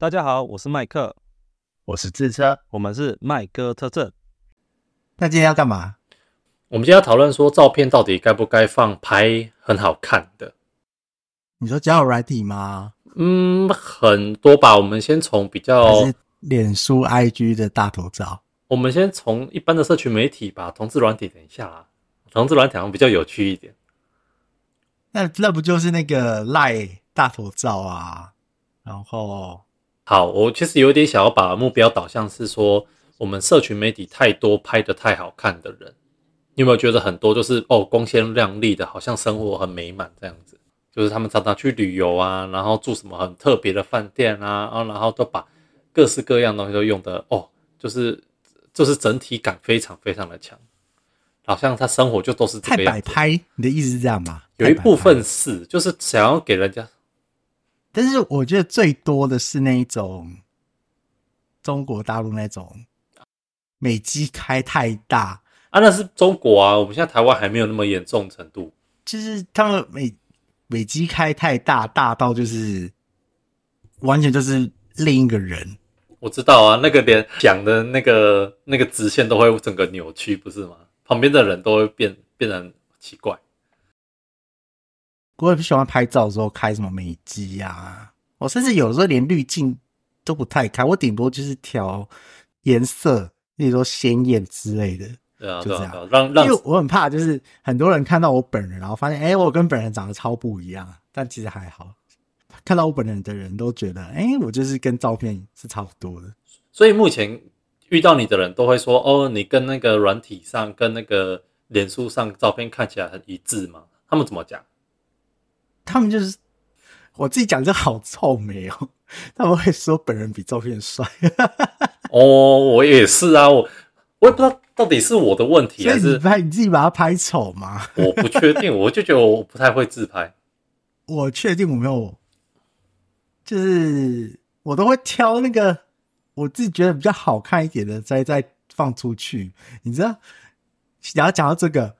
大家好，我是麦克，我是智车。我们是麦哥特证。那今天要干嘛？我们今天要讨论说，照片到底该不该放拍很好看的？你说交友软体吗？嗯，很多吧。我们先从比较脸书、IG 的大头照？我们先从一般的社群媒体吧，同志软体。等一下啦，同志软体好像比较有趣一点。那那不就是那个赖大头照啊？然后好，我其实有点想要把目标导向是说，我们社群媒体太多拍的太好看的人，你有没有觉得很多就是哦光鲜亮丽的，好像生活很美满这样子？就是他们常常去旅游啊，然后住什么很特别的饭店啊，啊，然后都把各式各样东西都用的哦，就是就是整体感非常非常的强，好像他生活就都是这太。摆拍，你的意思是这样吗？有一部分是就是想要给人家拍，但是我觉得最多的是那一种中国大陆那种美肌开太大，啊，那是中国啊，我们现在台湾还没有那么严重程度。就是他们美美肌开太大，大到就是完全就是另一个人。我知道啊，那个连讲的那个那个直线都会整个扭曲，不是吗？旁边的人都会变变得很奇怪。我也不喜欢拍照的时候开什么美肌啊，我甚至有时候连滤镜都不太开，我顶多就是调颜色，例如说鲜艳之类的。对啊，就这样啊，啊让让因为我很怕，就是很多人看到我本人，然后发现，哎、我跟本人长得超不一样，但其实还好。看到我本人的人都觉得，哎、我就是跟照片是差不多的。所以目前遇到你的人都会说，哦，你跟那个软体上跟那个脸书上照片看起来很一致吗？他们怎么讲？他们就是我自己讲，这好臭美哦。他们会说本人比照片帅，哦，我也是啊，我我也不知道到底是我的问题还是你拍你自己把它拍丑吗？我不确定，我就觉得我不太会自拍。我确定我没有，就是我都会挑那个我自己觉得比较好看一点的再再放出去。你知道，然后讲到这个，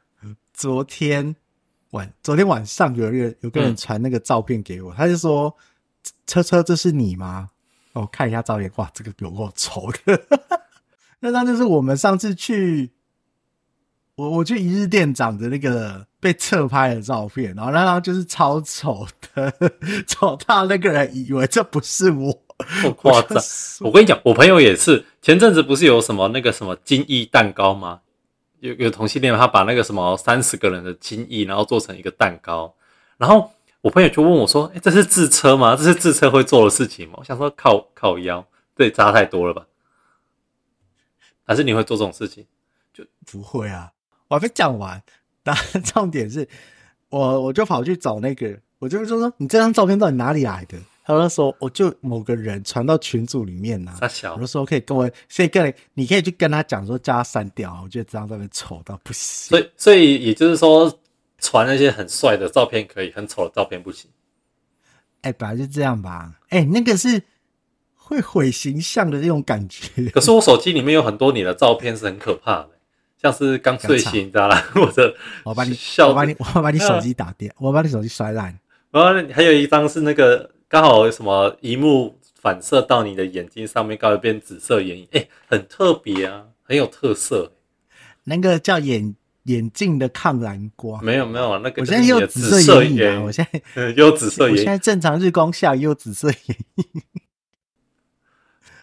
昨天晚昨天晚上有一个有个人嗯传那个照片给我，他就说：“车车，这是你吗？”我看一下照片，哇，这个有够丑的。那张就是我们上次去我我去一日店长的那个被侧拍的照片，然后那张就是超丑的，丑到那个人以为这不是我，不夸张。我跟你讲，我朋友也是，前阵子不是有什么那个什么精益蛋糕吗？有有同性恋，他把那个什么三十个人的精益，然后做成一个蛋糕，然后我朋友就问我说：“哎、这是自车吗？这是自车会做的事情吗？”我想说靠靠腰，这差太多了吧？还是你会做这种事情？就不会啊，我还没讲完。那重点是我我就跑去找那个，我就说说你这张照片到底哪里来的？他就说我就某个人传到群组里面呐、我就说可以跟我，所以跟你，你可以去跟他讲说叫他删掉。我觉得这张照片丑到不行。所以所以也就是说，传那些很帅的照片可以，很丑的照片不行。哎、本来就这样吧。哎、那个是会毁形象的那种感觉。可是我手机里面有很多你的照片是很可怕的，像是刚睡醒，你知道啦，或者我把你，笑我把你，我把你手机打掉，我把你手机摔烂。然后还有一张是那个刚好有什么荧幕反射到你的眼睛上面，刚好变紫色眼影，哎、很特别啊，很有特色。那个叫眼眼镜的抗蓝光。没有没有，那个我现在也有就是你的紫紫色眼影啊！我现在嗯也有紫色我现在正常日光下也有紫色眼影。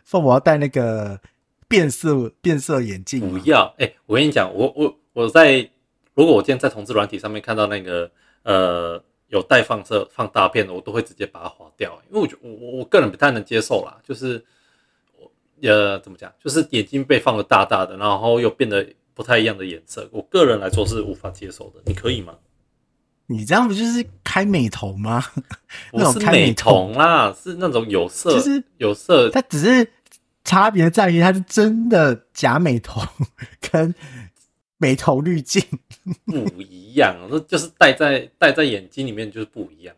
说我要戴那个变色变色眼镜，不要。哎、我跟你讲，我我我在如果我今天在同志软体上面看到那个呃有带放射放大片的，我都会直接把它划掉，因为我觉我我我个人不太能接受啦，就是我呃怎么讲，就是眼睛被放的大大的，然后又变得不太一样的颜色，我个人来说是无法接受的。你可以吗？你这样不就是开美瞳吗？不那种是美开美瞳瞳啦，是那种有色，就是有色它只是差别在于它是真的假美瞳跟美瞳滤镜。不一样，那 就是戴在戴在眼睛里面就是不一样。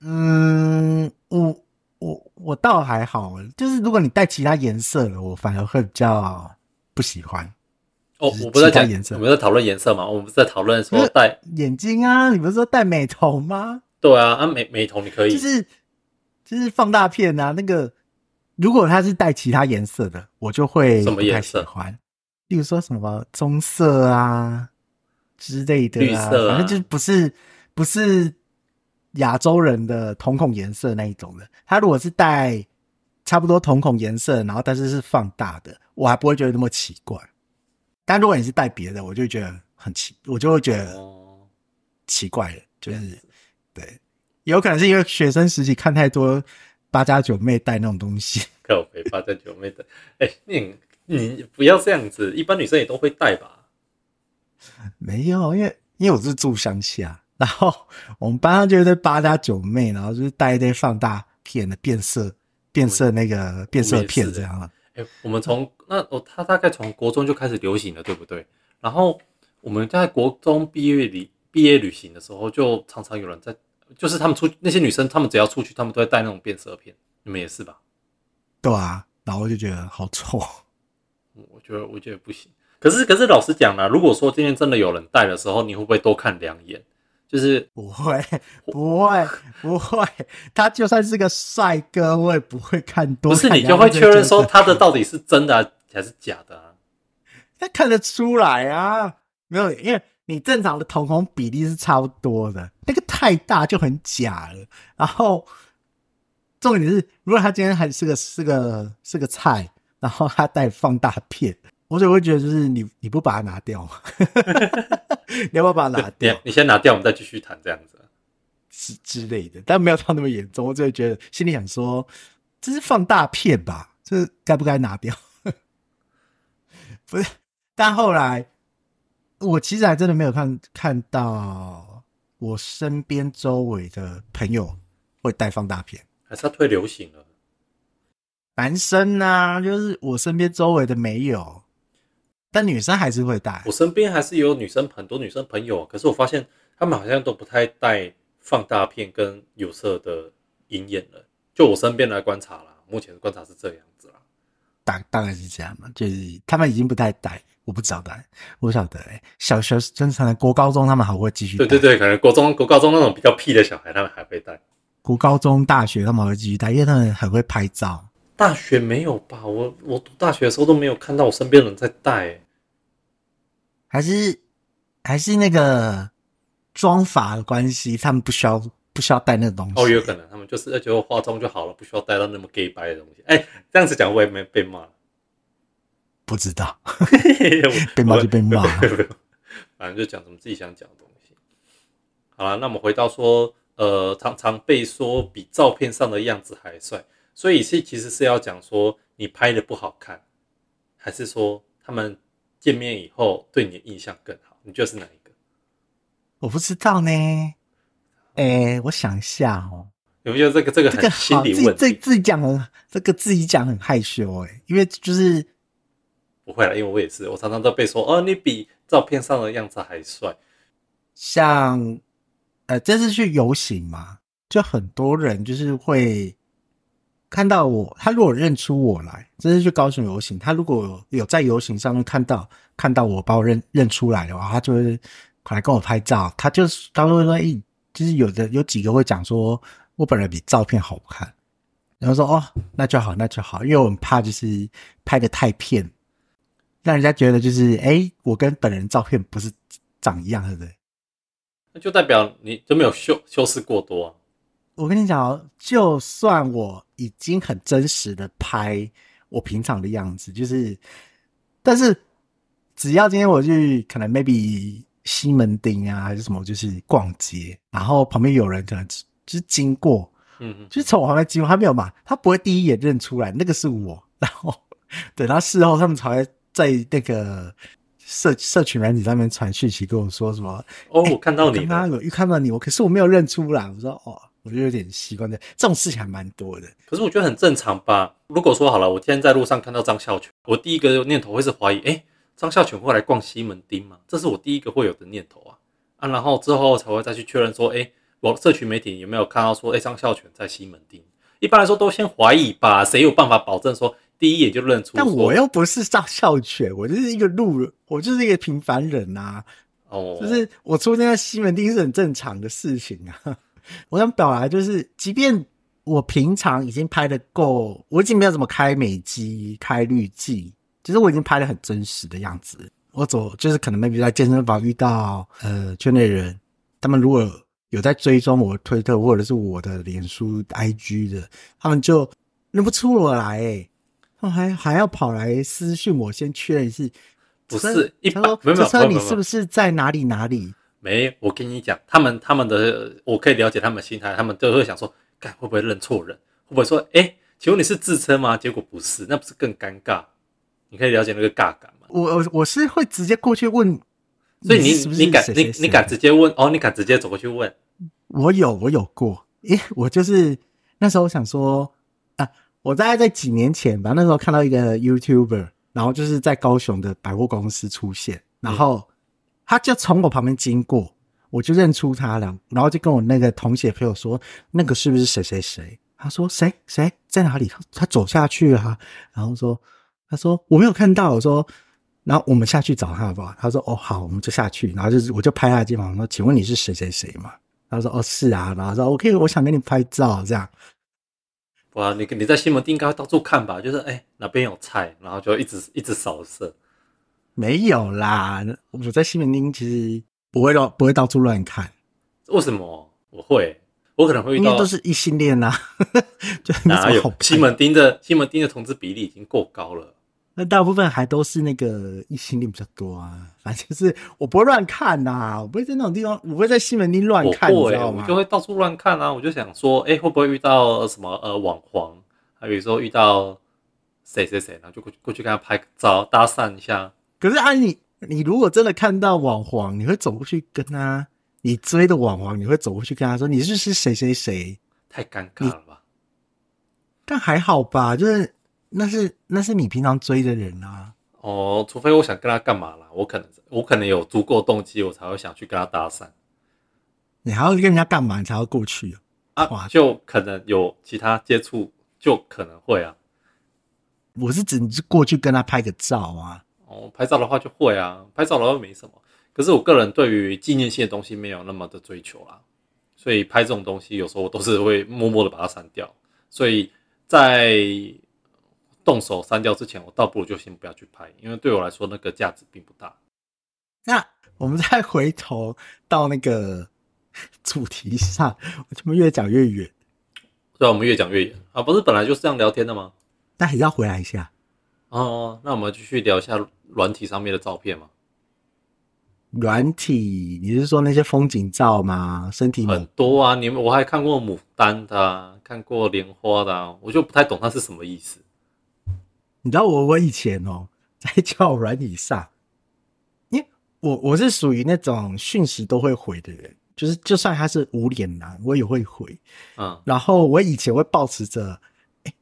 嗯，我我我倒还好，就是如果你戴其他颜色的，我反而会比较不喜欢。哦就，是我不是在讲颜色我们在讨论颜色嘛，我们不是在讨论说戴眼睛啊，你不是说戴美瞳吗？对啊，啊美美瞳你可以，就是就是放大片啊，那个如果它是带其他颜色的，我就会什么颜色喜欢。例如说什么棕色啊之类的、啊，绿色啊反正就是不是不是亚洲人的瞳孔颜色那一种的。他如果是带差不多瞳孔颜色，然后但是是放大的，我还不会觉得那么奇怪。但如果你是带别的，我就会觉得很奇，我就会觉得哦，奇怪了，就是对，有可能是因为学生时期看太多八加九妹带那种东西，靠北八在九妹的，哎、你你不要这样子，一般女生也都会戴吧？没有，因为因为我是住乡下，然后我们班上就有一堆八家九妹，然后就是带一堆放大片的变色变色那个变色片这样啊。哎、我们从那哦他大概从国中就开始流行了，对不对？然后我们在国中毕业旅毕业旅行的时候，就常常有人在，就是他们出那些女生，她们只要出去，她们都会带那种变色片，你们也是吧？对啊，然后我就觉得好丑。嗯我觉得我觉得不行。可是可是老实讲啦，如果说今天真的有人戴的时候，你会不会多看两眼？就是不会，不会，不会。他就算是个帅哥，我也不会看多看。不是你就会确认说他的到底是真的、啊、还是假的啊？他看得出来啊，没有，因为你正常的瞳孔比例是差不多的，那个太大就很假了。然后重点是，如果他今天还是个是个是个菜，然后他带放大片，我就会觉得就是你你不把它拿掉吗？你要不要把它拿掉你先拿掉，我们再继续谈这样子。之之类的？但没有到那么严重，我只会觉得心里想说，这是放大片吧？这该不该拿掉？不是，但后来我其实还真的没有看看到我身边周围的朋友会带放大片。还是它退流行了？男生呢、就是我身边周围的没有，但女生还是会带我。身边还是有女生很多女生朋友，可是我发现他们好像都不太带放大片跟有色的银眼了。就我身边来观察啦，目前的观察是这样子啦。大大概是这样嘛，就是他们已经不太带，我不知道带，我不晓得哎、小学生可能国高中他们还会继续带，对对对，可能国中国高中那种比较屁的小孩，他们还会带。国高中、大学他们还会继续带，因为他们很会拍照。大学没有吧？我我读大学的时候都没有看到我身边人在戴、欸。还是还是那个妆法的关系，他们不需要不需要戴那个东西。哦，有可能他们就是觉得化妆就好了，不需要带到那么 gay 白的东西。哎、这样子讲我也没被骂。不知道，被 被骂就被骂 反正就讲什么自己想讲的东西。好了，那我们回到说，呃，常常被说比照片上的样子还帅，所以是其实是要讲说你拍的不好看，还是说他们见面以后对你的印象更好？你觉得是哪一个？我不知道呢。哎、我想一下哦。有没有这个这个很心好，理问题？自己讲很这个自己讲很害羞哎、因为就是不会了，因为我也是，我常常都被说，哦，你比照片上的样子还帅。像呃，这次去游行嘛，就很多人就是会看到我，他如果认出我来，这是去高雄游行，他如果有在游行上面看到看到我把我认认出来的话，他就会来跟我拍照。他就是他会说，诶、就是有的有几个会讲说我本人比照片好看，然后说哦，那就好，那就好，因为我很怕就是拍的太骗，让人家觉得就是诶、我跟本人照片不是长一样，对不对？那就代表你就没有修修饰过多啊。我跟你讲哦，就算我已经很真实的拍我平常的样子，就是，但是只要今天我去可能 maybe 西门町啊，还是什么，就是逛街，然后旁边有人可能只就是经过，嗯嗯，就是从我旁边经过，他没有嘛，他不会第一眼认出来那个是我，然后等到事后他们才会在那个社社群软体上面传讯息跟我说什么，哦，我看到你了。刚刚有预看到你，我可是我没有认出来。我说哦，我就有点习惯的，这种事情还蛮多的。可是我觉得很正常吧。如果说好了，我今天在路上看到张孝全，我第一个念头会是怀疑，哎，张孝全会来逛西门町吗？这是我第一个会有的念头啊啊，然后之后才会再去确认说，哎，我社群媒体有没有看到说，哎，张孝全在西门町？一般来说都先怀疑吧，谁有办法保证说第一眼就认出？但我又不是张孝全，我就是一个路人，我就是一个平凡人呐、哦，就是我出现在西门町是很正常的事情啊。我想表达就是，即便我平常已经拍的够，我已经没有怎么开美肌、开滤镜，其实我已经拍的很真实的样子。我走就是可能 maybe 在健身房遇到呃圈内人，他们如果有在追踪我推特或者是我的脸书 IG 的，他们就认不出我来、欸，他们还还要跑来私讯我，先确认是不是一他说般没有没有这车没有没有你是不是在哪里哪里？没，我跟你讲，他们他们的我可以了解他们心态，他们都会想说，干会不会认错人？会不会说，哎、请问你是自称吗？结果不是，那不是更尴尬？你可以了解那个尬感吗？我我我是会直接过去问，所以你你敢你你敢直接问哦？你敢直接走过去问？我有，我有过，诶，我就是那时候想说啊，我大概在几年前吧，那时候看到一个 YouTuber，然后就是在高雄的百货公司出现，然后他就从我旁边经过，我就认出他了，然后就跟我那个同学朋友说，那个是不是谁谁谁？他说谁谁在哪里？他走下去啊，然后说他说我没有看到，我说。然后我们下去找他好不好？他说：“哦，好，我们就下去。”然后就是我就拍他肩膀说：“请问你是谁谁谁嘛？”他说：“哦，是啊。”然后说：“OK，我想跟你拍照。”这样哇，你你在西门町应该到处看吧？就是哎、哪边有菜，然后就一直一直扫射。没有啦。我在西门町其实不会到不会到处乱看，为什么我会？我可能会遇到因为都是异性恋呐、就哪有西门町的西门町的同志比例已经够高了。那大部分还都是那个异性恋比较多啊。反正就是我不会乱看呐、我不会在那种地方，我不会在西门町乱看，你会、知道吗我就？会到处乱看啊。我就想说，哎、会不会遇到什么呃网黄？还有说遇到谁谁谁，然后就过去过去跟他拍个照，搭讪一下。可是啊，你你如果真的看到网黄，你会走过去跟他，你追的网黄，你会走过去跟他说你是是谁谁谁？太尴尬了吧？但还好吧，就是那是那是你平常追的人啊。哦，除非我想跟他干嘛啦，我可能我可能有足够动机，我才会想去跟他搭讪你还要跟人家干嘛？你才要过去啊？哇啊，就可能有其他接触，就可能会啊。我是指你是过去跟他拍个照啊。哦，拍照的话就会啊，拍照的话没什么。可是我个人对于纪念性的东西没有那么的追求啦，所以拍这种东西有时候我都是会默默的把它删掉。所以在动手删掉之前，我倒不如就先不要去拍，因为对我来说那个价值并不大。那我们再回头到那个主题上，我怎么越讲越远？对啊，我们越讲越远啊，不是本来就是这样聊天的吗？那还是要回来一下。哦，那我们继续聊一下软体上面的照片嘛。软体，你是说那些风景照吗？身体很多啊，你们我还看过牡丹的、啊，看过莲花的、啊，我就不太懂它是什么意思。你知道我我以前哦，在交友软体上，因为我我是属于那种讯息都会回的人，就是就算他是无脸男，我也会回。嗯，然后我以前会保持着，哎，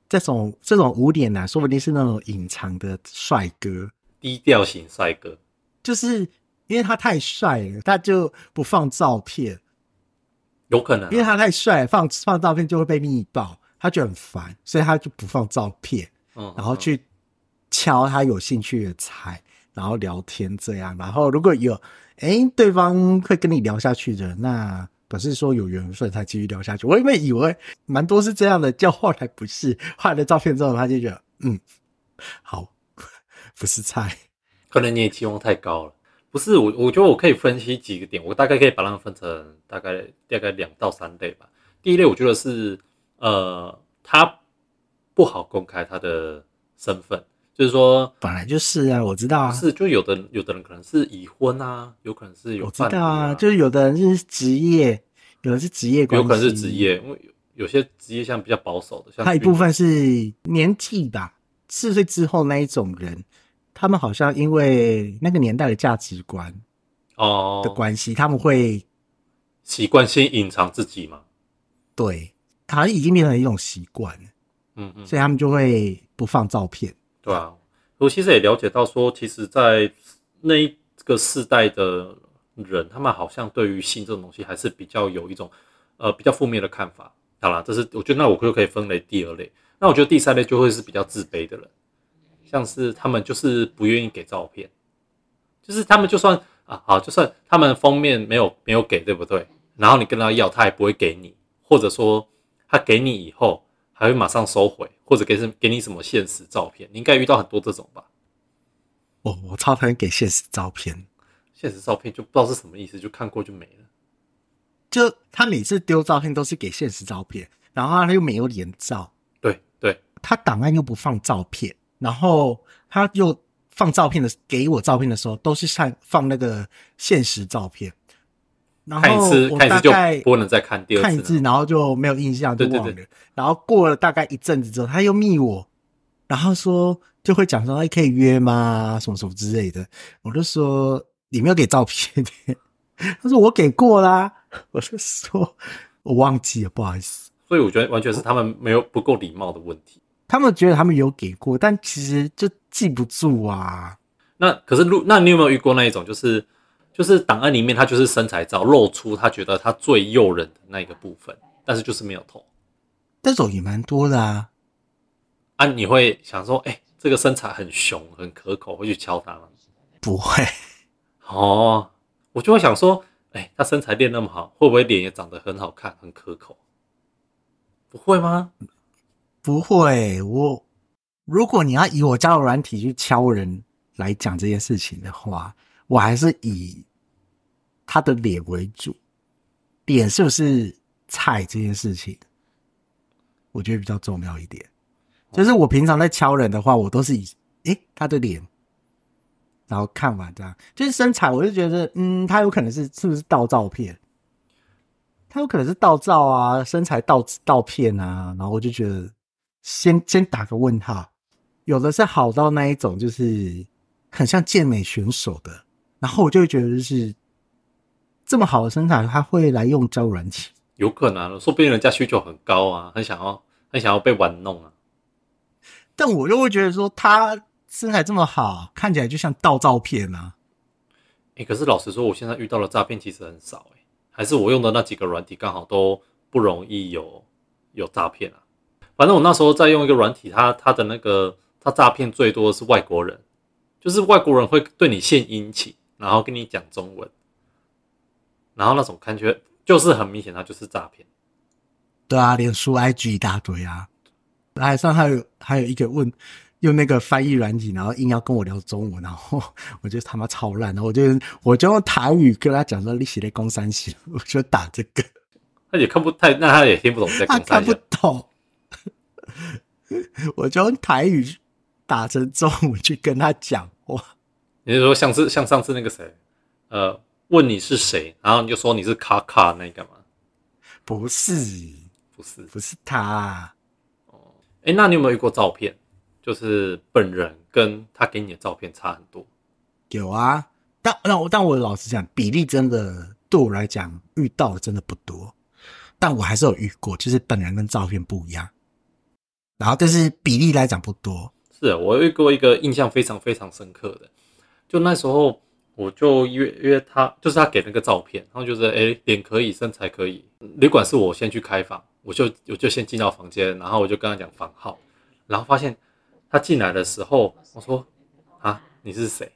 这种这种无脸男，说不定是那种隐藏的帅哥，低调型帅哥。就是因为他太帅了，他就不放照片，有可能、啊，因为他太帅，放放照片就会被密报，他就很烦，所以他就不放照片。嗯，然后去敲他有兴趣的菜，然后聊天这样。然后如果有哎对方会跟你聊下去的，那表示说有缘分才继续聊下去。我原本以为蛮多是这样的，叫后来不是，换了照片之后，他就觉得嗯好，不是菜。可能你也期望太高了。不是我，我觉得我可以分析几个点，我大概可以把它们分成大概大概两到三类吧。第一类，我觉得是呃，他不好公开他的身份，就是说本来就是啊，我知道啊，是就有的有的人可能是已婚啊，有可能是有我知道啊，就是有的人是职业，有的是职业关系，有可能是职，业，因为有有些职业像比较保守的，像他一部分是年纪吧，四十岁之后那一种人，他们好像因为那个年代的价值观哦的关系，他们会习惯性隐藏自己嘛，对，好像已经变成一种习惯了，嗯嗯，所以他们就会不放照片。对啊，我其实也了解到说，其实，在那一个世代的人，他们好像对于性这种东西还是比较有一种呃比较负面的看法。好啦，这是我觉得那我就可以分为第二类。那我觉得第三类就会是比较自卑的人，像是他们就是不愿意给照片，就是他们就算啊好，就算他们封面没有没有给，对不对？然后你跟他要，他也不会给你，或者说他给你以后还会马上收回，或者给什给你什么现实照片，你应该遇到很多这种吧？哦我超讨厌给现实照片，现实照片就不知道是什么意思，就看过就没了。就他每次丢照片都是给现实照片，然后他又没有连照，对对，他档案又不放照片，然后他又放照片的给我照片的时候都是上放那个现实照片，然看一后次我看一次就大概不能再看第二看一次，然后就没有印象，就忘了。对对然后过了大概一阵子之后，他又密我，然后说就会讲说，哎，可以约吗？什么什么之类的。我就说你没有给照片，他说我给过啦。我就说我忘记了，不好意思。所以我觉得完全是他们没有不够礼貌的问题。他们觉得他们有给过，但其实就记不住啊。那可是如那你有没有遇过那一种，就是就是档案里面他就是身材照露出他觉得他最诱人的那一个部分，但是就是没有头这种也蛮多的啊。啊？你会想说，哎、这个身材很雄很可口，会去敲他吗？不会，哦，我就会想说，哎、他身材练那么好，会不会脸也长得很好看，很可口？不会吗？不会。我如果你要以我交友软体去敲人来讲这件事情的话，我还是以他的脸为主，脸是不是菜这件事情，我觉得比较重要一点。就是我平常在敲人的话，我都是以诶、他的脸，然后看完这样，就是身材，我就觉得嗯，他有可能是是不是盗照片。他有可能是盗照啊，身材盗盗片啊，然后我就觉得先先打个问号。有的是好到那一种，就是很像健美选手的，然后我就会觉得就是这么好的身材，他会来用交友软体。有可能啊，说不定人家需求很高啊，很想要很想要被玩弄啊。但我又会觉得说他身材这么好，看起来就像盗照片啊。哎、可是老实说，我现在遇到的诈骗其实很少哎、还是我用的那几个软体刚好都不容易有有诈骗啊。反正我那时候在用一个软体，它它的那个它诈骗最多的是外国人，就是外国人会对你献殷勤，然后跟你讲中文，然后那种感觉就是很明显，他就是诈骗。对啊，脸书、IG 一大堆啊，还上还有还有一个问用那个翻译软体，然后硬要跟我聊中文，然后 我就他妈超烂，然后我就我就用台语跟他讲说你写的公三写，我就打这个，他也看不太，那他也听不懂在他看不。懂，我就用台语打成中文去跟他讲话，你是说像是像上次那个谁，呃，问你是谁，然后你就说你是卡卡那个吗？不是。不是，不是他，哦。哎、那你有没有遇过照片，就是本人跟他给你的照片差很多？有啊，但但我但我老实讲，比例真的对我来讲遇到的真的不多，但我还是有遇过，就是本人跟照片不一样，然后但是比例来讲不多，是我有遇过一个印象非常非常深刻的，就那时候我就约约他，就是他给那个照片，然后就是哎脸可以，身材可以，旅馆是我先去开房，我就我就先进到房间，然后我就跟他讲房号，然后发现他进来的时候，我说啊你是谁？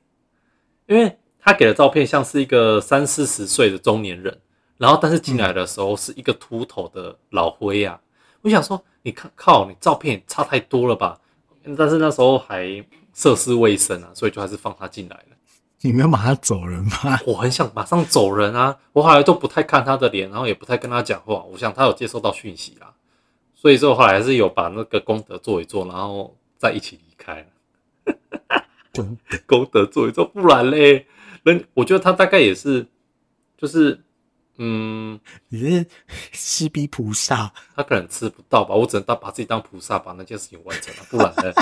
因为他给的照片像是一个三四十岁的中年人，然后但是进来的时候是一个秃头的老灰啊，我想说你看靠你照片差太多了吧？但是那时候还涉世未深啊，所以就还是放他进来了。你没有马上走人吗？我很想马上走人啊，我后来都不太看他的脸，然后也不太跟他讲话。我想他有接收到讯息啊，所以说后来还是有把那个功德做一做，然后再一起离开了。功德做一做，不然嘞，人我觉得他大概也是，就是嗯，你是西逼菩萨，他可能吃不到吧，我只能当把自己当菩萨，把那件事情完成了，不然呢？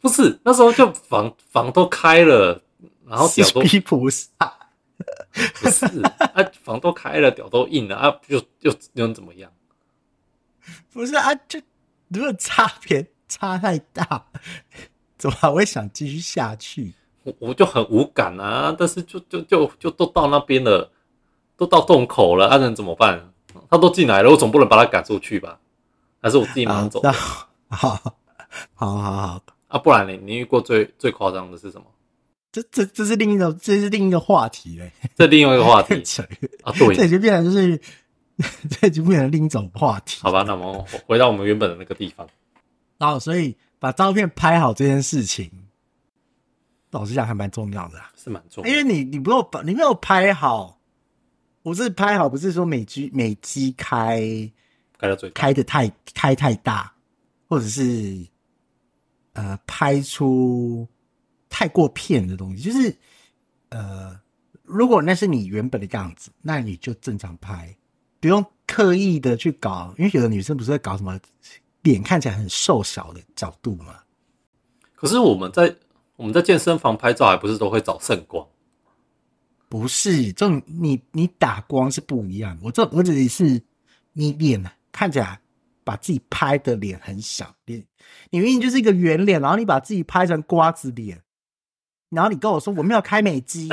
不是那时候就房房都开了，然后屌都西比菩萨，不是啊，房都开了，屌都硬了啊，又又又能怎么样？不是啊，就如果差别差太大，怎么还会想继续下去？我我就很无感啊，但是就就就就都到那边了，都到洞口了，啊能怎么办？他都进来了，我总不能把他赶出去吧？还是我自己马上走好，好，好，好，好，啊？不然你你遇过最最夸张的是什么？这这这是另一个，这是另一个话题嘞。这另外一个话题 扯啊，对这已经变成就是 这就变成另一种话题。好吧，那我们回到我们原本的那个地方。然后，所以把照片拍好这件事情，老实讲还蛮重要的、啊，是蛮重要因为你你不有你没有拍好，我是拍好，不是说美机美机开开到最。开的太开太大，或者是呃拍出太过片的东西，就是呃，如果那是你原本的样子，那你就正常拍，不用刻意的去搞，因为有的女生不是在搞什么脸看起来很瘦小的角度嘛。可是我们在我们在健身房拍照，还不是都会找圣光？不是，这种你你打光是不一样的。我这我指的是你脸看起来把自己拍的脸很小，脸你明明就是一个圆脸，然后你把自己拍成瓜子脸，然后你跟我说我没有开美肌，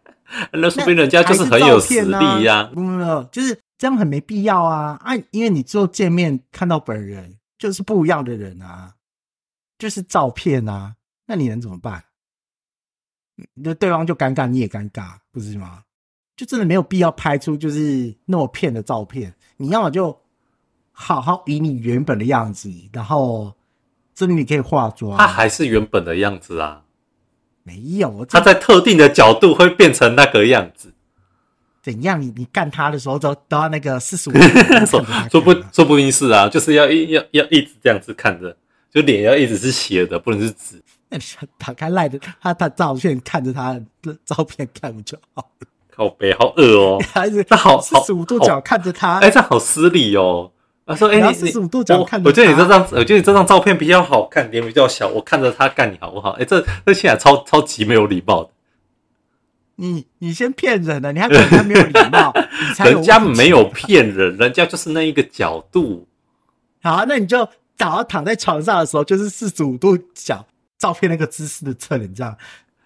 那说明人家就是很有实力呀、没有没有，就是这样很没必要啊啊！因为你之后见面看到本人就是不一样的人啊，就是照片啊，那你能怎么办？那对方就尴尬，你也尴尬，不是吗？就真的没有必要拍出就是那么骗的照片。你要么就好好以你原本的样子，然后这里你可以化妆。他还是原本的样子啊，没有，他在特定的角度会变成那个样子。怎样？你你干他的时候都都要那个四十五 度，说说不说不定是啊，就是要一要要一直这样子看着，就脸要一直是斜的，不能是直。那你打开赖的他他照片，看着他的照片看不就好了？靠背好恶哦、还是那好四十五度角看着他？哎、这好失礼哦。他说：“哎、你要你你45度角我我觉得你他这张，我觉得你这张照片比较好看，脸比较小，我看着他干你好不好？哎、这这现在超超级没有礼貌的，你你先骗人了，你还管他没有礼貌，人家没有骗人，人家就是那一个角度。好啊，那你就早上躺在床上的时候，就是四十五度角照片那个姿势的侧脸，这样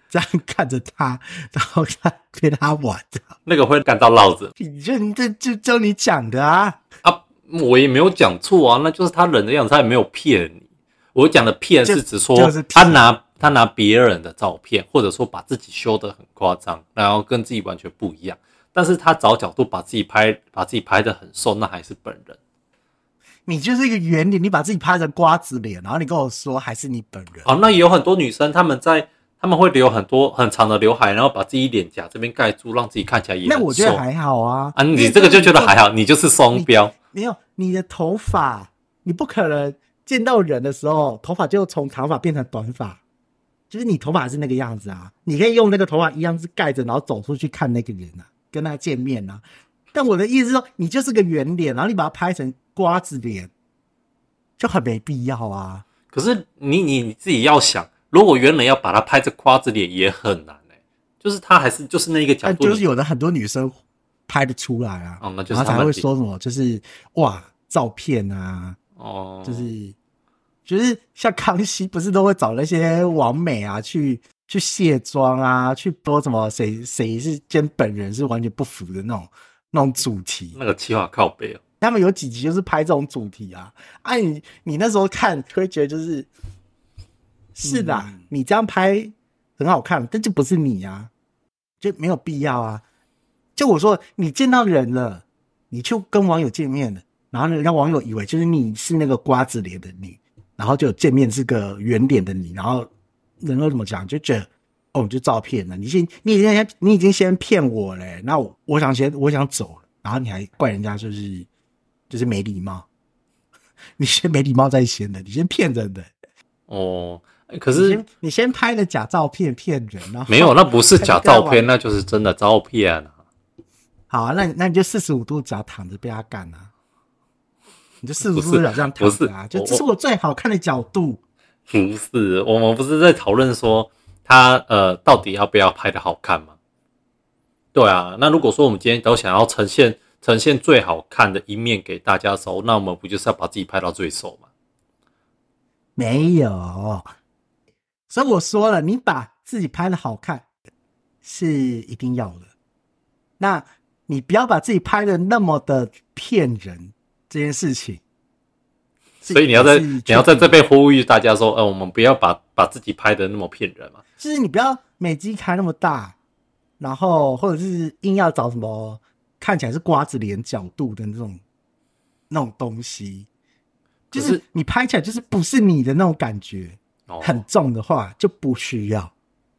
这样看着他，然后看陪他玩的。那个会干到老子你就你这就就你讲的啊，啊！我也没有讲错啊，那就是他人的样子，他也没有骗你。我讲的骗是指说就是他拿他拿别人的照片，或者说把自己修得很夸张，然后跟自己完全不一样。但是他找角度把自己拍，把自己拍得很瘦，那还是本人。你就是一个圆脸，你把自己拍成瓜子脸，然后你跟我说还是你本人。哦，那也有很多女生，她们在她们会留很多很长的刘海，然后把自己脸颊这边盖住，让自己看起来也。那我觉得还好啊。啊，你这个就觉得还好，你就是双标。没有你的头发，你不可能见到人的时候，头发就从长发变成短发，就是你头发是那个样子啊。你可以用那个头发一样是盖着，然后走出去看那个人啊，跟他见面啊。但我的意思是说，你就是个圆脸，然后你把它拍成瓜子脸，就很没必要啊。可是你你你自己要想，如果原本要把它拍成瓜子脸也很难哎、就是他还是就是那个角度，但就是有的很多女生拍得出来啊，哦那就是然后才会说什么，就是哇，照片啊，哦，就是就是像康熙不是都会找那些网美啊去去卸妆啊，去播什么谁谁是跟本人是完全不符的那种那种主题。那个企划靠背哦。他们有几集就是拍这种主题啊，啊你你那时候看会觉得就是是的，嗯你这样拍很好看，但就不是你啊，就没有必要啊。就我说，你见到人了，你就跟网友见面了，然后呢，让网友以为就是你是那个瓜子脸的你，然后就见面是个圆脸的你，然后人都怎么讲，就觉得哦，就照骗了，你先你已经先你已经先骗我嘞，那我我想先我想走了，然后你还怪人家就是就是没礼貌，你先没礼貌在先的，你先骗人的，哦，可你是先你先拍了假照片骗人，然后没有，那不是假照片，那就是真的照片啊。好啊，那你那你就四十五度角躺着被他干啊，你就四十五度角这样躺着啊，就这是我最好看的角度。不是，我们不是在讨论说他呃到底要不要拍的好看吗？对啊，那如果说我们今天都想要呈现呈现最好看的一面给大家的时候，那我们不就是要把自己拍到最瘦吗？没有，所以我说了，你把自己拍的好看是一定要的。那你不要把自己拍的那么的骗人，这件事情。所以你要在你要在这边呼吁大家说，呃，我们不要把把自己拍的那么骗人嘛。就是你不要美肌开那么大，然后或者是硬要找什么看起来是瓜子脸角度的那种那种东西，就是是你拍起来就是不是你的那种感觉，哦，很重的话就不需要。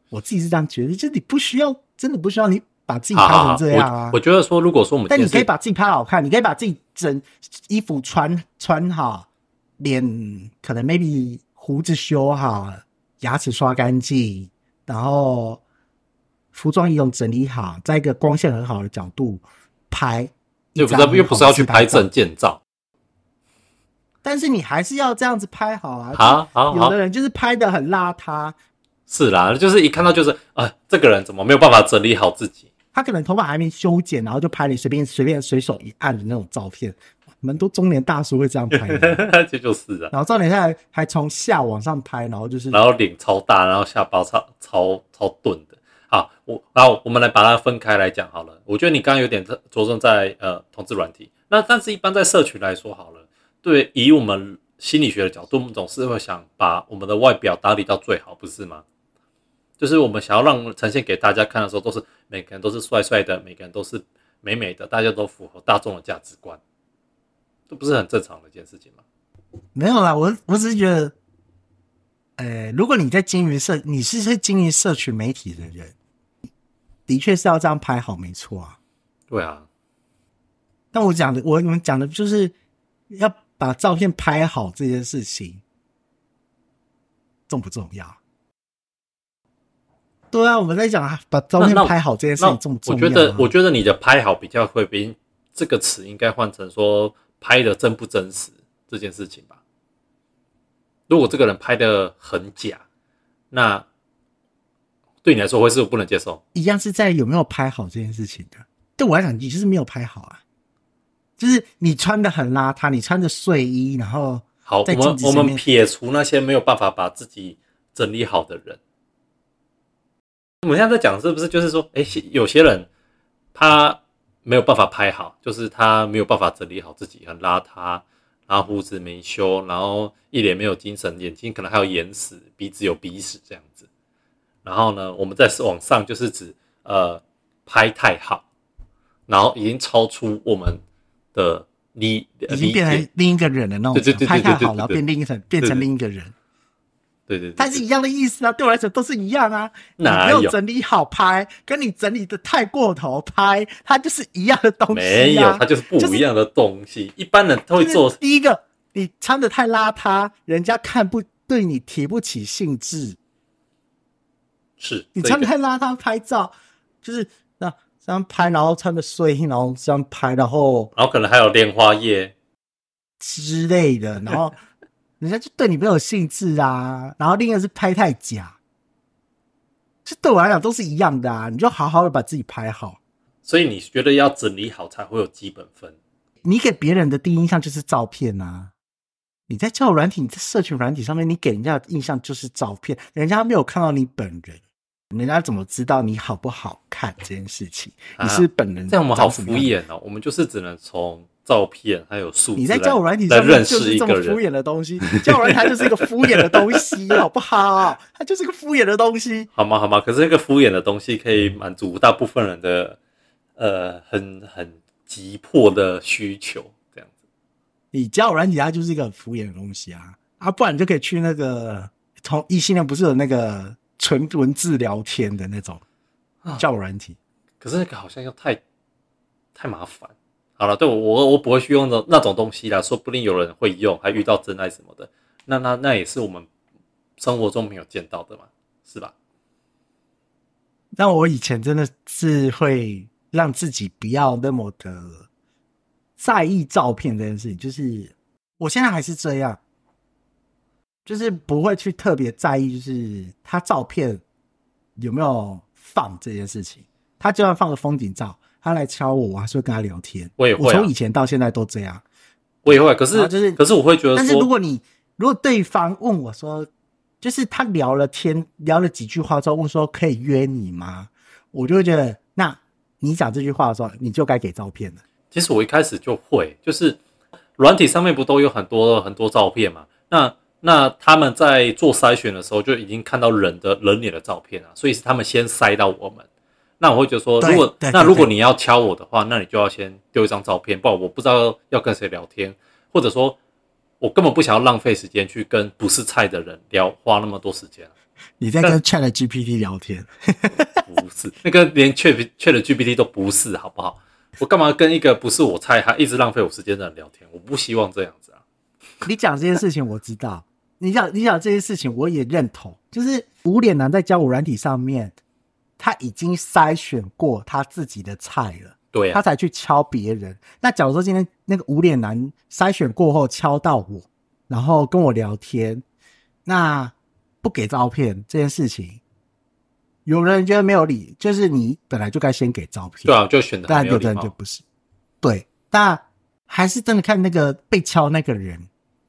我自己是这样觉得，就是你不需要，真的不需要你把自己拍成这样啊我。我觉得说，如果说我们但你可以把自己拍好看，你可以把自己整衣服穿穿好，脸可能 maybe 胡子修好，牙齿刷干净，然后服装仪容整理好，在一个光线很好的角度拍。又不是又不是要去拍证，件照，但是你还是要这样子拍好啊。好好好有的，人就是拍的很邋遢，是啦，就是一看到就是啊，这个人怎么没有办法整理好自己？他可能头发还没修剪，然后就拍你随便随便随手一按的那种照片。蛮多中年大叔会这样拍的，这就是啊。然后重点下来还从下往上拍，然后就是然后脸超大，然后下巴超超超钝的。好，我然后我们来把它分开来讲好了。我觉得你刚刚有点着重在呃同志软体，那但是一般在社群来说好了，对，以我们心理学的角度，我们总是会想把我们的外表打理到最好，不是吗？就是我们想要让呈现给大家看的时候，都是每个人都是帅帅的，每个人都是美美的，大家都符合大众的价值观，这不是很正常的一件事情吗？没有啦，我我只是觉得，呃，如果你在经营社，你是在经营社群媒体的人，的确是要这样拍好，没错啊。对啊，但我讲的，我你们讲的就是要把照片拍好这件事情，重不重要？对啊，我们在讲啊把照片拍好这件事情重不重我要、啊？觉得，我觉得你的拍好比较会比这个词应该换成说拍的真不真实这件事情吧。如果这个人拍的很假，那对你来说会是不能接受。一样是在有没有拍好这件事情的。对我来讲，你就是没有拍好啊，就是你穿的很邋遢，你穿着睡衣，然后好，我们我们撇除那些没有办法把自己整理好的人，我们现在在讲是不是就是说，哎、有些人他没有办法拍好，就是他没有办法整理好自己，很邋遢，然后胡子没修，然后一脸没有精神，眼睛可能还有眼屎，鼻子有鼻屎这样子。然后呢，我们在往上就是指呃拍太好，然后已经超出我们的理已经变成，另一个人了那种对对对对拍太好，然后变另一层，变成另一个人，对对对，它是一样的意思啊，对我来讲都是一样啊。你没哪有有整理好拍，跟你整理的太过头拍，它就是一样的东西、啊。没有，它就是不一样的东西。一般人他会做就是，第一个，你穿的太邋遢，人家看不对你提不起兴致。是你这个穿的太邋遢拍照，就是那这样拍，然后穿的睡衣，然后这样拍，然后然后可能还有莲花叶，之类的，然后人家就对你没有兴致啊。然后另一个是拍太假，这对我来讲都是一样的啊。你就好好的把自己拍好。所以你觉得要整理好才会有基本分。你给别人的第一印象就是照片啊。你在交友软体，你在社群软体上面，你给人家的印象就是照片，人家没有看到你本人，人家怎么知道你好不好看这件事情？啊你是本人这样我们好敷衍哦，我们就是只能从照片还有数字你在来交友软体上面就是这么敷。衍的东西，交友软体它就是一个敷衍的东西，好 不好？它就是一个敷衍的东西。好吗？好吗？可是那个敷衍的东西可以满足大部分人的呃很很急迫的需求，这样子。你交友软体它就是一个很敷衍的东西啊啊，不然你就可以去那个同异性恋不是有那个纯文字聊天的那种啊交友软体。可是那个好像又太太麻烦。好了，对我我我不会去用的那种东西啦，说不定有人会用，还遇到真爱什么的，那那那也是我们生活中没有见到的嘛，是吧？但我以前真的是会让自己不要那么的在意照片这件事情，就是我现在还是这样，就是不会去特别在意，就是他照片有没有放这件事情。他就算放个风景照，他来敲我，我还是会跟他聊天。我也会啊我从以前到现在都这样。我也会，可是、啊就是可是我会觉得但是如，果你如果对方问我说，就是他聊了天，聊了几句话之后问说可以约你吗？我就会觉得，那你讲这句话的时候，你就该给照片了。其实我一开始就会，就是软体上面不都有很多很多照片嘛？那那他们在做筛选的时候就已经看到人的人脸的照片啊，所以是他们先筛到我们。那我会觉得说，如果那如果你要敲我的话，那你就要先丢一张照片，不然我不知道要跟谁聊天，或者说我根本不想要浪费时间去跟不是菜的人聊，花那么多时间。你在跟 Chat GPT 聊天，不是，那个连 Chat Chat GPT 都不是，好不好？我干嘛跟一个不是我菜还一直浪费我时间的人聊天？我不希望这样子啊。你讲这件事情我知道，你讲你讲这件事情我也认同，就是无脸男在交友软体上面，他已经筛选过他自己的菜了。对啊，他才去敲别人。那假如说今天那个无脸男筛选过后敲到我，然后跟我聊天，那不给照片这件事情，有人觉得没有理，就是你本来就该先给照片，对啊，就选的但有的。人就不是。对，但还是真的看那个被敲那个人，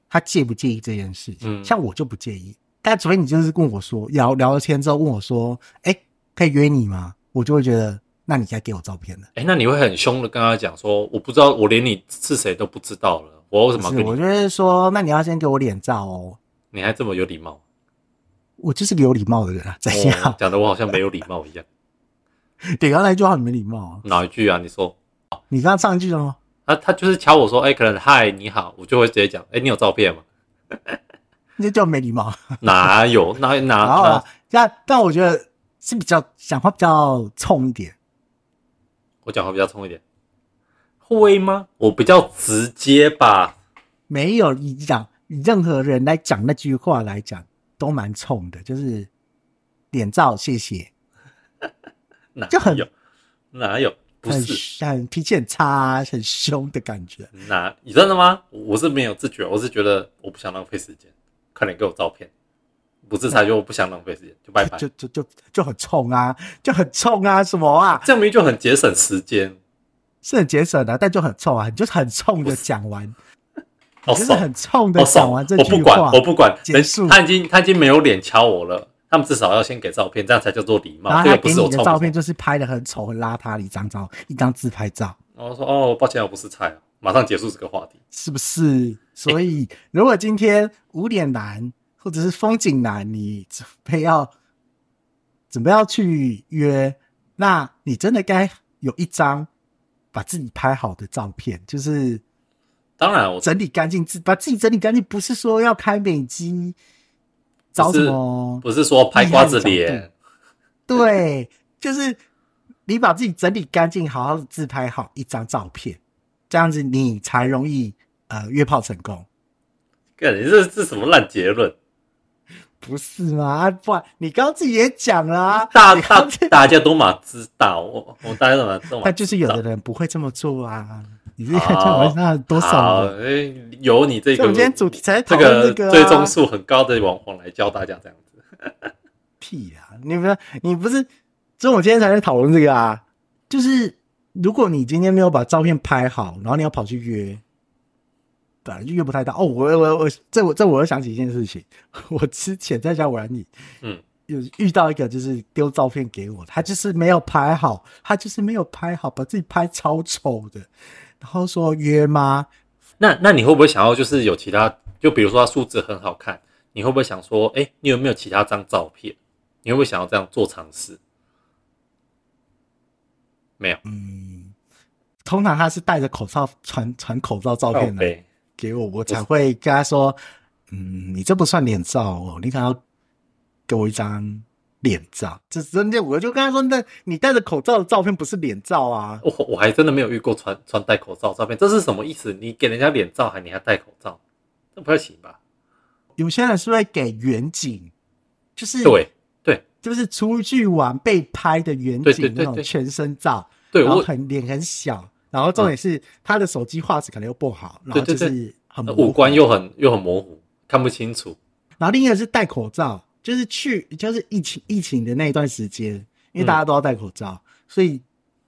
他介不介意这件事情。嗯像我就不介意，但除非你就是跟我说聊聊了天之后问我说，哎、可以约你吗？我就会觉得，那你该给我照片了。哎、那你会很凶的跟他讲说，我不知道，我连你是谁都不知道了，我为什么跟你？我就是说，那你要先给我脸照哦。你还这么有礼貌？我就是个有礼貌的人啊，怎哦样？讲的我好像没有礼貌一样。你刚才那句话很没礼貌啊！哪一句啊？你说你刚刚上一句了吗？他他就是敲我说，哎、可能嗨你好，我就会直接讲，哎、你有照片吗？那叫没礼貌。哪有？哪哪然后啊哪？，但但我觉得是比较讲话比较冲一点。我讲话比较冲一点，会吗？我比较直接吧。没有你讲，任何人来讲那句话来讲，都蛮冲的，就是脸照谢谢，哪就很有？哪有？不很是很脾气很差、很凶的感觉。哪？你真的吗？我是没有自觉，我是觉得我不想浪费时间，快点给我照片。不是才就我不想浪费时间，就拜拜。就就就就很冲啊，就很冲啊，什么啊？这样明明就很节省时间，是很节省的，但就很冲啊，你就是很冲的讲完，好爽，你就是很冲的。讲完这我不管句话，，我不管，人结束他已经他已经没有脸敲我了，他们至少要先给照片，这样才叫做礼貌然。后他给你的。照片就是拍的很丑、很邋遢的一张照，一张自拍照，然后说哦，抱歉，我不是菜啊，马上结束这个话题。是不是？所以，如果今天无脸男或者是风景男，你准备要准备要去约，那你真的该有一张把自己拍好的照片，就是当然我，整理干净，自把自己整理干净，不是说要开美肌，找什不是么？不是说拍瓜子脸，对，就是你把自己整理干净，好好的自拍好一张照片，这样子你才容易呃约炮成功，干你这是什么烂结论？不是吗？啊，不然你刚刚自己也讲啦、啊，大大你刚刚大家都嘛知道，我我大家都嘛知道，但就是有的人不会这么做啊。你这好开玩笑多少好，人？哎有你这个我们今天主题才讨这论这个、啊、追踪数很高的网红来教大家这样子。屁啊！你不是你不是，所以我今天才在讨论这个啊。就是如果你今天没有把照片拍好，然后你要跑去约，本来就约不太到。哦，我我我这我这我又想起一件事情，我之前在家玩你，嗯，有遇到一个就是丢照片给我，他就是没有拍好，他就是没有拍好，把自己拍超丑的，然后说约吗？那那你会不会想要就是有其他，就比如说他数字很好看，你会不会想说，哎、你有没有其他张照片？你会不会想要这样做尝试？没有，嗯，通常他是戴着口罩传传口罩照片的。给我，我才会跟他说，嗯，你这不算脸照哦，你可能要给我一张脸照。这真的，我就跟他说，那你戴着口罩的照片不是脸照啊？我我还真的没有遇过穿穿戴口罩照片，这是什么意思？你给人家脸照还你还戴口罩，这不太行吧？有些人是会给远景，就是对对就是出去玩被拍的远景那种全身照，对，然后我很脸很小，然后重点是他的手机画质可能又不好，然后就是很五官又很又很模糊，看不清楚。然后另一个是戴口罩，就是去就是疫情疫情的那一段时间，因为大家都要戴口罩，所以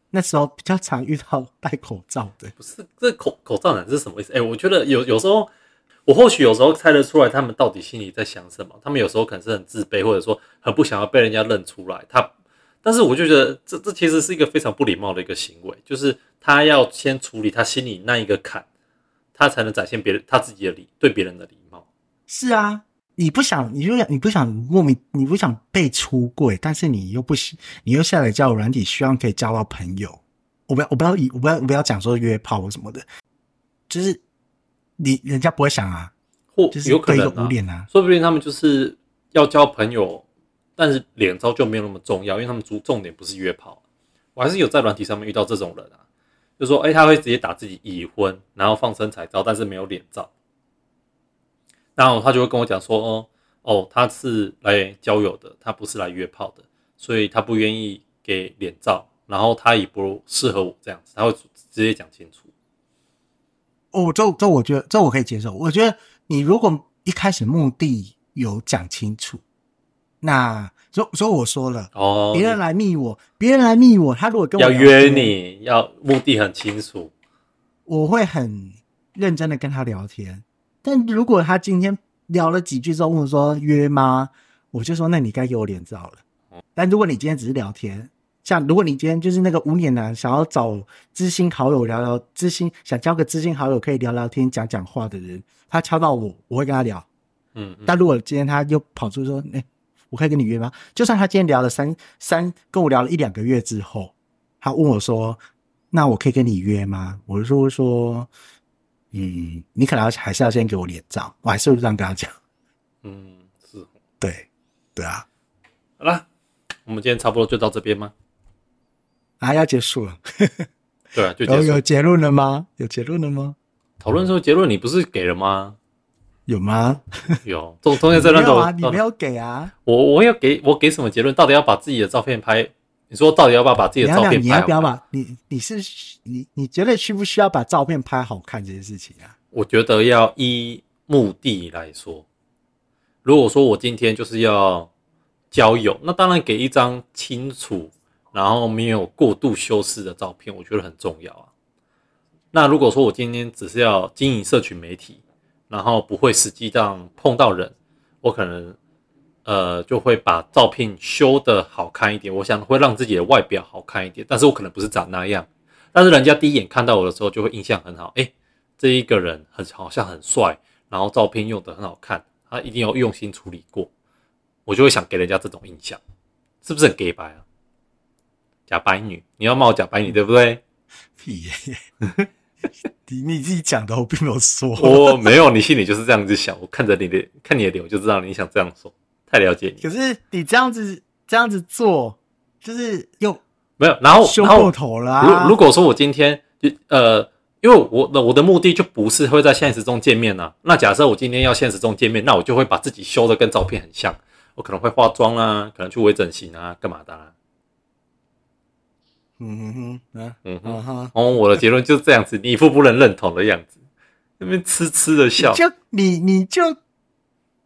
那时候比较常遇到戴口罩的。不是这口口罩男是什么意思？哎、我觉得有有时候，我或许有时候猜得出来他们到底心里在想什么。他们有时候可能是很自卑，或者说很不想要被人家认出来。他，但是我就觉得这这其实是一个非常不礼貌的一个行为，就是他要先处理他心里那一个坎，他才能展现别人他自己的礼对别人的礼貌。是啊，你不想，你就想，你不想莫名，你不想被出柜，但是你又不喜，你又下载交友软体，希望可以交到朋友。我不要，我不要以，我不要，我不要讲说约炮或什么的，就是你人家不会想啊，或就是有可能啊，说不定他们就是要交朋友，但是脸照就没有那么重要，因为他们主重点不是约炮。我还是有在软体上面遇到这种人啊，就说哎、他会直接打自己已婚，然后放身材照，但是没有脸照，然后他就会跟我讲说，哦哦，他是来交友的，他不是来约炮的，所以他不愿意给脸照，然后他也不适合我这样子，他会直接讲清楚。哦，这这我觉得这我可以接受。我觉得你如果一开始目的有讲清楚，那所以所以我说了，哦，别人来密我，别人来密我，他如果跟我要约，你，要目的很清楚。我会很认真的跟他聊天。但如果他今天聊了几句之后问我说约吗？我就说那你该给我脸照了。但如果你今天只是聊天，像如果你今天就是那个无脸男，想要找知心好友聊聊，知心想交个知心好友可以聊聊天、讲讲话的人，他敲到我，我会跟他聊。嗯，嗯但如果今天他又跑出说，哎、我可以跟你约吗？就算他今天聊了三三，跟我聊了一两个月之后，他问我说，那我可以跟你约吗？我就说说，嗯，你可能要还是要先给我脸照，我还是会这样跟他讲。嗯，是。对，对啊，好啦，我们今天差不多就到这边吗？啊，要结束了，对啊，就有结束。有结论了吗？有结论了吗？讨论时候结论，你不是给了吗？有吗？有，中中间这段都 没有啊，你没有给啊。我我要给我给什么结论？到底要把自己的照片拍？你说到底要不要把自己？的照片拍？你要不要把你你是你你觉得需不需要把照片拍好看这件事情啊？我觉得要依目的来说。如果说我今天就是要交友，那当然给一张清楚，然后没有过度修饰的照片，我觉得很重要啊。那如果说我今天只是要经营社群媒体，然后不会实际上碰到人，我可能呃就会把照片修的好看一点，我想会让自己的外表好看一点，但是我可能不是长那样，但是人家第一眼看到我的时候就会印象很好，诶，这一个人很好像很帅，然后照片用的很好看，他一定要用心处理过，我就会想给人家这种印象，是不是很 gay 白啊？假白女，你要骂我假白女对不对？屁耶！你你自己讲的，我并没有说。我没有，你心里就是这样子想，我看着你的看你的脸，我就知道你想这样说，太了解你。可是你这样子这样子做，就是又没有，然后修过头了、啊。如如果说我今天就呃，因为我的我的目的就不是会在现实中见面呐、那假设我今天要现实中见面，那我就会把自己修的跟照片很像，我可能会化妆啊，可能去微整形啊，干嘛的、啊？嗯哼哼，嗯嗯哼，嗯哼，哦，我的结论就是这样子，你一副不能认同的样子，那边痴痴的笑，就你你就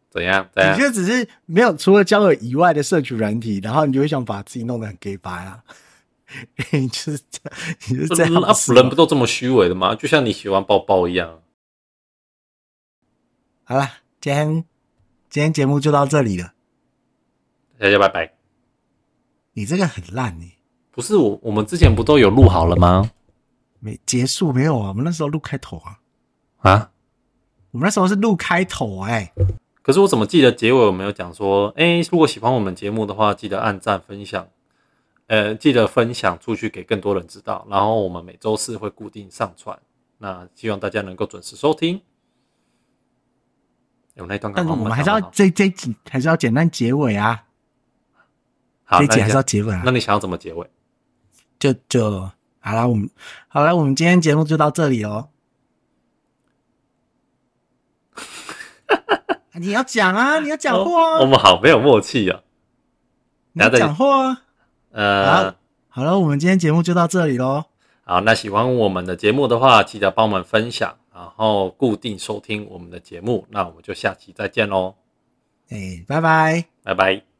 怎样怎样你？就只是没有除了交友以外的社群软体，然后你就会想把自己弄得很 gay 白啊。你就是这样，你就是这样啊，子人不都这么虚伪的吗？就像你喜欢抱抱一样。好了，今天今天节目就到这里了。大家拜拜。你这个很烂你、不是我，我们之前不都有录好了吗？没结束没有啊？我们那时候录开头啊，啊？我们那时候是录开头哎、可是我怎么记得结尾我没有讲说，哎、如果喜欢我们节目的话，记得按赞分享，呃，记得分享出去给更多人知道。然后我们每周四会固定上传，那希望大家能够准时收听。有那一段刚好但是我们还是要这这一集还是要简单结尾啊，好，这一集还是要结尾啊那。你想要怎么结尾？就就好了，我们好了，我们今天节目就到这里哦。你要讲啊，你要讲话哦我啊，们好没有默契啊。你要讲话啊。呃好，好了，我们今天节目就到这里喽。好，那喜欢我们的节目的话，记得帮我们分享，然后固定收听我们的节目。那我们就下期再见喽，哎，拜拜。拜拜。